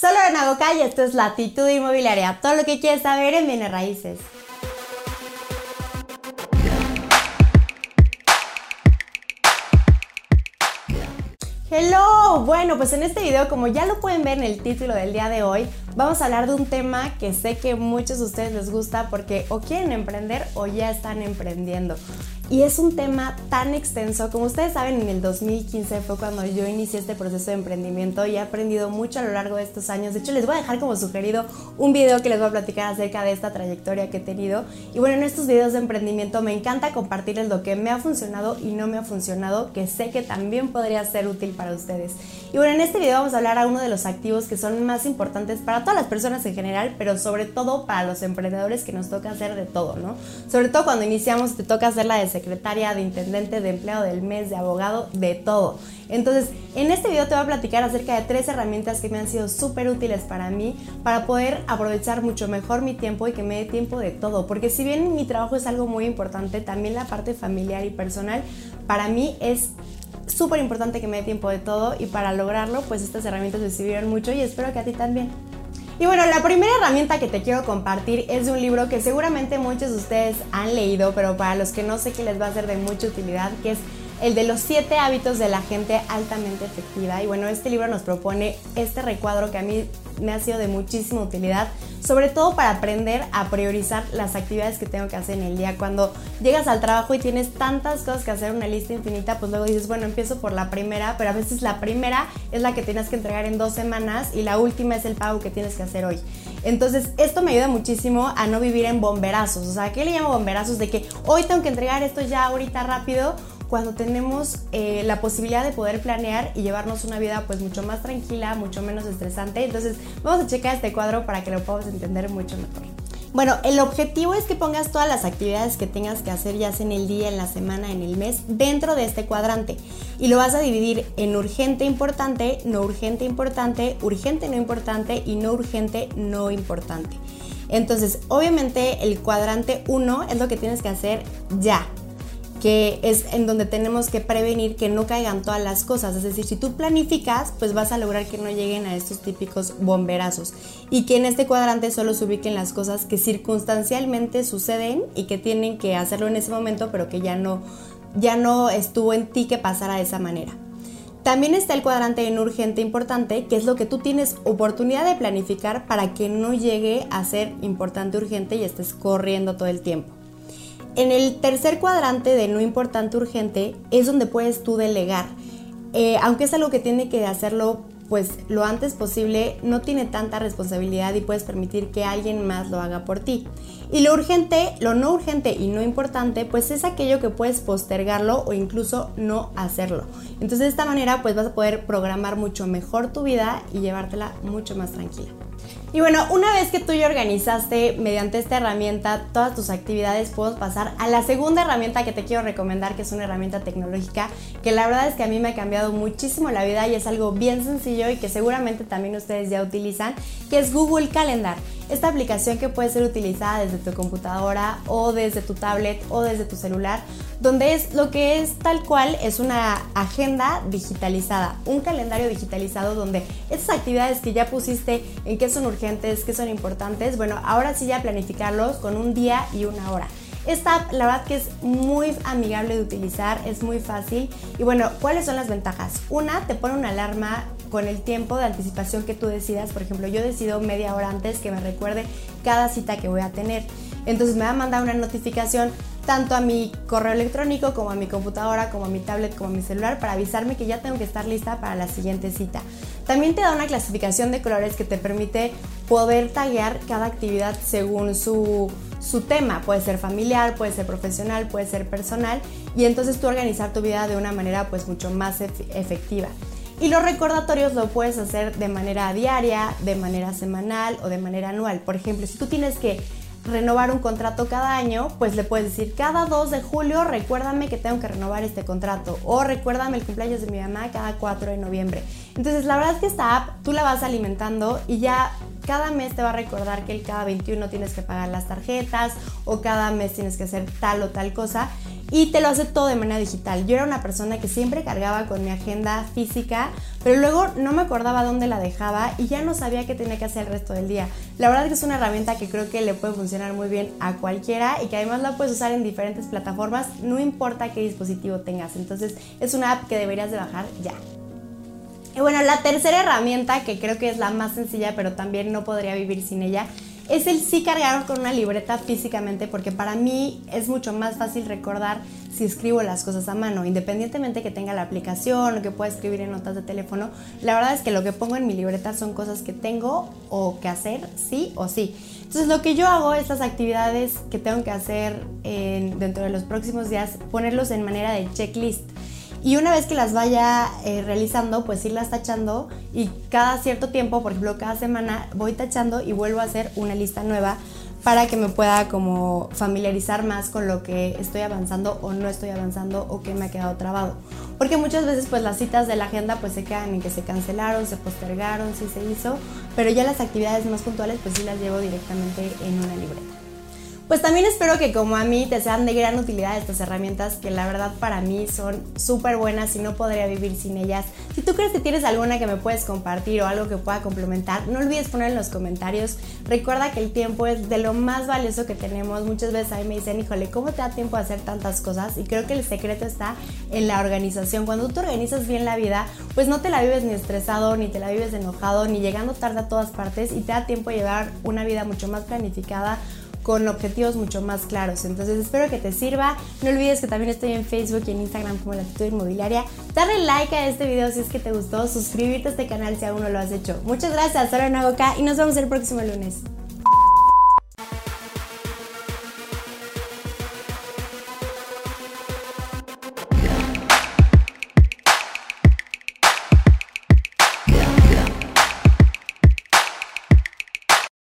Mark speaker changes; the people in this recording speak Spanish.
Speaker 1: Solo en Agoca y esto es Latitud Inmobiliaria, todo lo que quieres saber en bienes raíces. Hello, bueno pues en este video como ya lo pueden ver en el título del día de hoy vamos a hablar de un tema que sé que muchos de ustedes les gusta porque o quieren emprender o ya están emprendiendo y es un tema tan extenso. Como ustedes saben, en el 2015 fue cuando yo inicié este proceso de emprendimiento y he aprendido mucho a lo largo de estos años. De hecho, les voy a dejar como sugerido un video que les voy a platicar acerca de esta trayectoria que he tenido. Y bueno, en estos videos de emprendimiento me encanta compartirles lo que me ha funcionado y no me ha funcionado, que sé que también podría ser útil para ustedes. Y bueno, en este video vamos a hablar a uno de los activos que son más importantes para todas las personas en general, pero sobre todo para los emprendedores que nos toca hacer de todo, ¿no? Sobre todo cuando iniciamos te toca hacer la de secretaria, de intendente, de empleado del mes, de abogado, de todo. Entonces, en este video te voy a platicar acerca de tres herramientas que me han sido súper útiles para mí para poder aprovechar mucho mejor mi tiempo y que me dé tiempo de todo. Porque si bien mi trabajo es algo muy importante, también la parte familiar y personal para mí es súper importante que me dé tiempo de todo y para lograrlo, pues estas herramientas me sirvieron mucho y espero que a ti también. Y bueno, la primera herramienta que te quiero compartir es de un libro que seguramente muchos de ustedes han leído, pero para los que no sé que les va a ser de mucha utilidad, que es el de los siete hábitos de la gente altamente efectiva. Y bueno, este libro nos propone este recuadro que a mí me ha sido de muchísima utilidad, sobre todo para aprender a priorizar las actividades que tengo que hacer en el día. Cuando llegas al trabajo y tienes tantas cosas que hacer, una lista infinita, pues luego dices, bueno, empiezo por la primera, pero a veces la primera es la que tienes que entregar en dos semanas y la última es el pago que tienes que hacer hoy. Entonces, esto me ayuda muchísimo a no vivir en bomberazos. O sea, ¿qué le llamo bomberazos? De que hoy tengo que entregar esto ya ahorita rápido cuando tenemos eh, la posibilidad de poder planear y llevarnos una vida pues mucho más tranquila, mucho menos estresante. Entonces vamos a checar este cuadro para que lo podamos entender mucho mejor. Bueno, el objetivo es que pongas todas las actividades que tengas que hacer ya sea en el día, en la semana, en el mes, dentro de este cuadrante. Y lo vas a dividir en urgente, importante, no urgente, importante, urgente, no importante y no urgente, no importante. Entonces, obviamente el cuadrante 1 es lo que tienes que hacer ya, que es en donde tenemos que prevenir que no caigan todas las cosas. Es decir, si tú planificas, pues vas a lograr que no lleguen a estos típicos bomberazos y que en este cuadrante solo se ubiquen las cosas que circunstancialmente suceden y que tienen que hacerlo en ese momento, pero que ya no, ya no estuvo en ti que pasara de esa manera. También está el cuadrante en urgente importante, que es lo que tú tienes oportunidad de planificar para que no llegue a ser importante urgente y estés corriendo todo el tiempo. En el tercer cuadrante de no importante urgente es donde puedes tú delegar. Eh, aunque es algo que tiene que hacerlo pues lo antes posible, no tiene tanta responsabilidad y puedes permitir que alguien más lo haga por ti. Y lo urgente, lo no urgente y no importante, pues es aquello que puedes postergarlo o incluso no hacerlo. Entonces de esta manera pues vas a poder programar mucho mejor tu vida y llevártela mucho más tranquila. Y bueno, una vez que tú ya organizaste mediante esta herramienta todas tus actividades, podemos pasar a la segunda herramienta que te quiero recomendar, que es una herramienta tecnológica, que la verdad es que a mí me ha cambiado muchísimo la vida y es algo bien sencillo y que seguramente también ustedes ya utilizan, que es Google Calendar. Esta aplicación que puede ser utilizada desde tu computadora o desde tu tablet o desde tu celular, donde es lo que es tal cual es una agenda digitalizada, un calendario digitalizado donde esas actividades que ya pusiste en qué son urgentes, qué son importantes, bueno, ahora sí ya planificarlos con un día y una hora. Esta app, la verdad que es muy amigable de utilizar, es muy fácil. Y bueno, ¿cuáles son las ventajas? Una, te pone una alarma con el tiempo de anticipación que tú decidas. Por ejemplo, yo decido media hora antes que me recuerde cada cita que voy a tener. Entonces me va a mandar una notificación tanto a mi correo electrónico como a mi computadora, como a mi tablet, como a mi celular para avisarme que ya tengo que estar lista para la siguiente cita. También te da una clasificación de colores que te permite poder taguear cada actividad según su, su tema. Puede ser familiar, puede ser profesional, puede ser personal y entonces tú organizar tu vida de una manera pues mucho más efectiva. Y los recordatorios lo puedes hacer de manera diaria, de manera semanal o de manera anual. Por ejemplo, si tú tienes que renovar un contrato cada año, pues le puedes decir, cada 2 de julio recuérdame que tengo que renovar este contrato o recuérdame el cumpleaños de mi mamá cada 4 de noviembre. Entonces, la verdad es que esta app tú la vas alimentando y ya cada mes te va a recordar que el cada 21 tienes que pagar las tarjetas o cada mes tienes que hacer tal o tal cosa. Y te lo hace todo de manera digital. Yo era una persona que siempre cargaba con mi agenda física, pero luego no me acordaba dónde la dejaba y ya no sabía qué tenía que hacer el resto del día. La verdad que es una herramienta que creo que le puede funcionar muy bien a cualquiera y que además la puedes usar en diferentes plataformas, no importa qué dispositivo tengas. Entonces es una app que deberías de bajar ya. Y bueno, la tercera herramienta, que creo que es la más sencilla, pero también no podría vivir sin ella, es el sí cargar con una libreta físicamente, porque para mí es mucho más fácil recordar si escribo las cosas a mano, independientemente que tenga la aplicación o que pueda escribir en notas de teléfono. La verdad es que lo que pongo en mi libreta son cosas que tengo o que hacer, sí o sí. Entonces lo que yo hago, estas actividades que tengo que hacer dentro de los próximos días, ponerlos en manera de checklist. Y una vez que las vaya eh, realizando, pues irlas tachando y cada cierto tiempo, por ejemplo, cada semana voy tachando y vuelvo a hacer una lista nueva para que me pueda como familiarizar más con lo que estoy avanzando o no estoy avanzando o que me ha quedado trabado. Porque muchas veces pues las citas de la agenda pues se quedan en que se cancelaron, se postergaron, sí se hizo, pero ya las actividades más puntuales pues sí las llevo directamente en una libreta. Pues también espero que como a mí te sean de gran utilidad estas herramientas que la verdad para mí son súper buenas y no podría vivir sin ellas. Si tú crees que tienes alguna que me puedes compartir o algo que pueda complementar, no olvides poner en los comentarios. Recuerda que el tiempo es de lo más valioso que tenemos. Muchas veces a mí me dicen, híjole, ¿cómo te da tiempo a hacer tantas cosas? Y creo que el secreto está en la organización. Cuando tú organizas bien la vida, pues no te la vives ni estresado, ni te la vives enojado, ni llegando tarde a todas partes y te da tiempo a llevar una vida mucho más planificada con objetivos mucho más claros. Entonces espero que te sirva. No olvides que también estoy en Facebook y en Instagram como Latitud Inmobiliaria. Darle like a este video si es que te gustó, suscribirte a este canal si aún no lo has hecho. Muchas gracias, soy Ana Goca y nos vemos el próximo lunes.